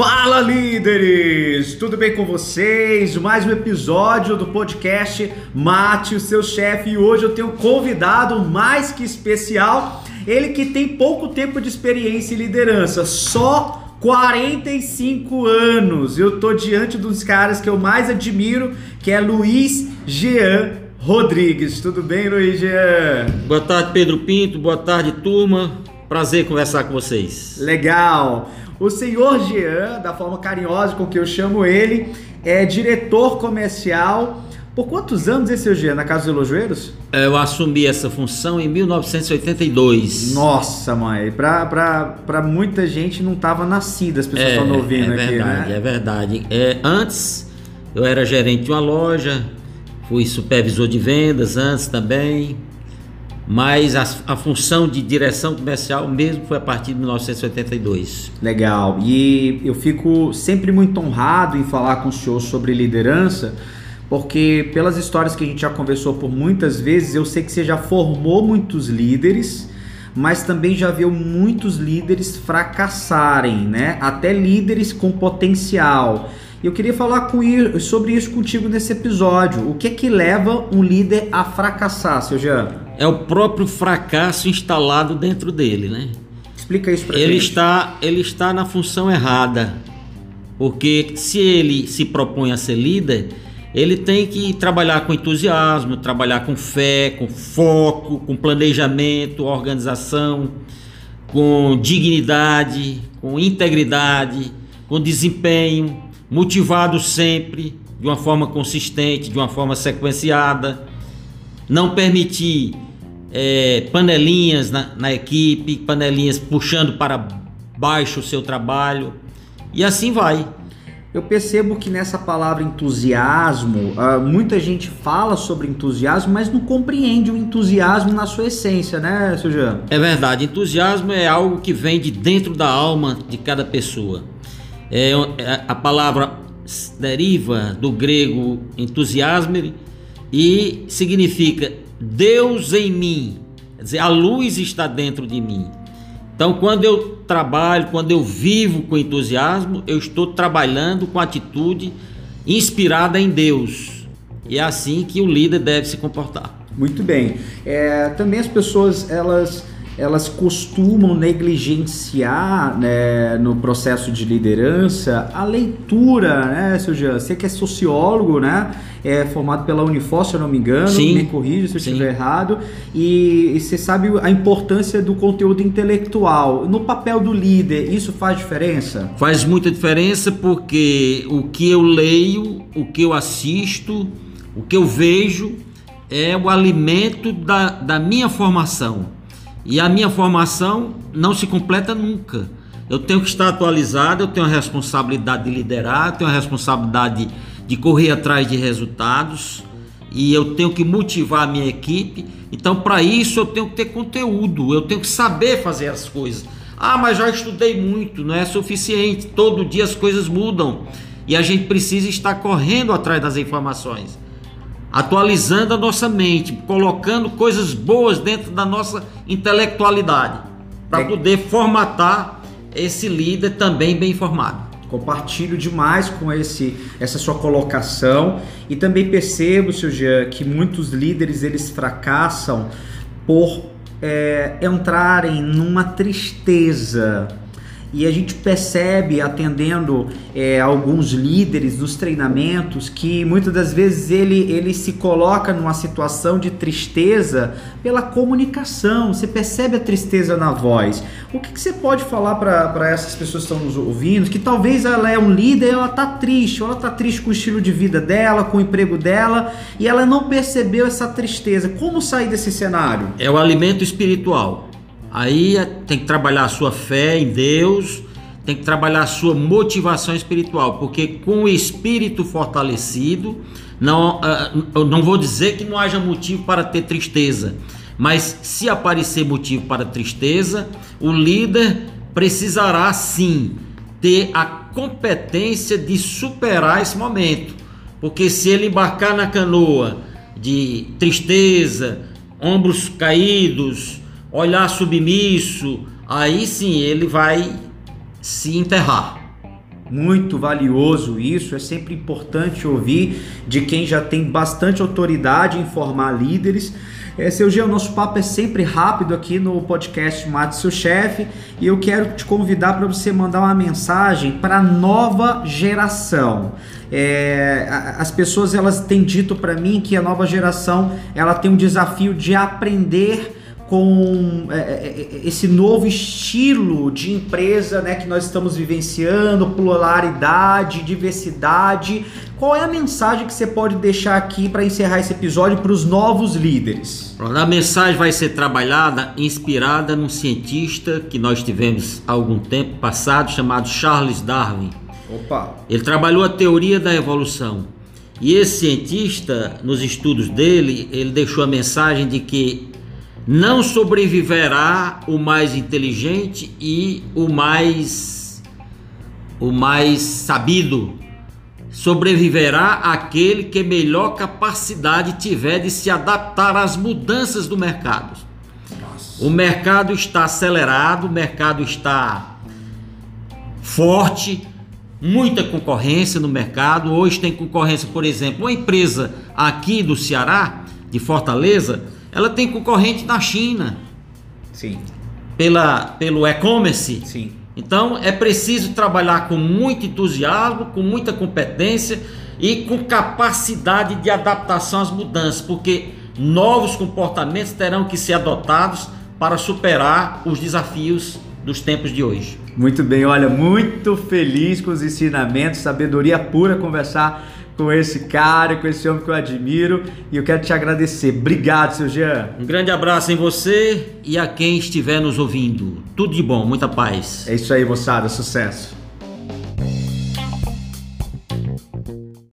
Fala líderes! Tudo bem com vocês? Mais um episódio do podcast Mate o seu chefe e hoje eu tenho um convidado mais que especial, ele que tem pouco tempo de experiência em liderança, só 45 anos. Eu tô diante dos caras que eu mais admiro, que é Luiz Jean Rodrigues. Tudo bem, Luiz Jean? Boa tarde, Pedro Pinto. Boa tarde, turma. Prazer conversar com vocês. Legal. O senhor Jean, da forma carinhosa com que eu chamo ele, é diretor comercial. Por quantos anos esse seu Jean na Casa dos Elojoeiros? Eu assumi essa função em 1982. Nossa, mãe, pra, pra, pra muita gente não estava nascida, as pessoas estão é, ouvindo é aqui, verdade, né? É verdade, é Antes, eu era gerente de uma loja, fui supervisor de vendas antes também, mas a, a, função de direção comercial mesmo foi a partir de 1982. Legal. E eu fico sempre muito honrado em falar com o senhor sobre liderança, porque pelas histórias que a gente já conversou por muitas vezes, eu sei que você já formou muitos líderes, mas também já viu muitos líderes fracassarem, né? Até líderes com potencial. Eu queria falar com, sobre isso contigo nesse episódio. O que é que leva um líder a fracassar, seu Jean? É o próprio fracasso instalado dentro dele, né? Explica isso para ele gente. está ele está na função errada, porque se ele se propõe a ser líder, ele tem que trabalhar com entusiasmo, trabalhar com fé, com foco, com planejamento, organização, com dignidade, com integridade, com desempenho, motivado sempre, de uma forma consistente, de uma forma sequenciada, não permitir é, panelinhas na, na equipe, panelinhas puxando para baixo o seu trabalho e assim vai. Eu percebo que nessa palavra entusiasmo, uh, muita gente fala sobre entusiasmo, mas não compreende o entusiasmo na sua essência, né, seu Jean? É verdade, entusiasmo é algo que vem de dentro da alma de cada pessoa. É, é a palavra deriva do grego entusiasmo e significa Deus em mim, quer dizer, a luz está dentro de mim. Então, quando eu trabalho, quando eu vivo com entusiasmo, eu estou trabalhando com atitude inspirada em Deus. E é assim que o líder deve se comportar. Muito bem. É, também as pessoas elas elas costumam negligenciar né, no processo de liderança a leitura, né, seu Jean? Você que é sociólogo, né? É formado pela Unifor, se eu não me engano, Sim. me corrija se eu estiver errado, e, e você sabe a importância do conteúdo intelectual. No papel do líder, isso faz diferença? Faz muita diferença porque o que eu leio, o que eu assisto, o que eu vejo é o alimento da, da minha formação. E a minha formação não se completa nunca. Eu tenho que estar atualizado, eu tenho a responsabilidade de liderar, eu tenho a responsabilidade de correr atrás de resultados e eu tenho que motivar a minha equipe. Então, para isso, eu tenho que ter conteúdo, eu tenho que saber fazer as coisas. Ah, mas já estudei muito, não é suficiente. Todo dia as coisas mudam e a gente precisa estar correndo atrás das informações atualizando a nossa mente, colocando coisas boas dentro da nossa intelectualidade, para é. poder formatar esse líder também bem informado. Compartilho demais com esse, essa sua colocação e também percebo, seu Jean, que muitos líderes eles fracassam por é, entrarem numa tristeza e a gente percebe atendendo é, alguns líderes nos treinamentos que muitas das vezes ele, ele se coloca numa situação de tristeza pela comunicação. Você percebe a tristeza na voz. O que, que você pode falar para essas pessoas que estão nos ouvindo? Que talvez ela é um líder, ela está triste, ou ela está triste com o estilo de vida dela, com o emprego dela, e ela não percebeu essa tristeza. Como sair desse cenário? É o alimento espiritual. Aí é, tem que trabalhar a sua fé em Deus, tem que trabalhar a sua motivação espiritual, porque com o espírito fortalecido, não, ah, eu não vou dizer que não haja motivo para ter tristeza, mas se aparecer motivo para tristeza, o líder precisará sim ter a competência de superar esse momento, porque se ele embarcar na canoa de tristeza, ombros caídos, olhar submisso, aí sim ele vai se enterrar. Muito valioso isso, é sempre importante ouvir de quem já tem bastante autoridade em formar líderes. É, seu Jean, nosso papo é sempre rápido aqui no podcast Mate Seu Chefe e eu quero te convidar para você mandar uma mensagem para a nova geração. É, as pessoas elas têm dito para mim que a nova geração ela tem um desafio de aprender com é, é, é, esse novo estilo de empresa né, que nós estamos vivenciando, pluralidade, diversidade. Qual é a mensagem que você pode deixar aqui para encerrar esse episódio para os novos líderes? A mensagem vai ser trabalhada, inspirada num cientista que nós tivemos há algum tempo passado, chamado Charles Darwin. Opa! Ele trabalhou a teoria da evolução. E esse cientista, nos estudos dele, ele deixou a mensagem de que não sobreviverá o mais inteligente e o mais o mais sabido. Sobreviverá aquele que melhor capacidade tiver de se adaptar às mudanças do mercado. Nossa. O mercado está acelerado, o mercado está forte, muita concorrência no mercado. Hoje tem concorrência, por exemplo, uma empresa aqui do Ceará, de Fortaleza, ela tem concorrente na China. Sim. Pela, pelo e-commerce. Sim. Então é preciso trabalhar com muito entusiasmo, com muita competência e com capacidade de adaptação às mudanças, porque novos comportamentos terão que ser adotados para superar os desafios dos tempos de hoje. Muito bem, olha, muito feliz com os ensinamentos, sabedoria pura conversar com esse cara, com esse homem que eu admiro. E eu quero te agradecer. Obrigado, seu Jean. Um grande abraço em você e a quem estiver nos ouvindo. Tudo de bom, muita paz. É isso aí, moçada. Sucesso.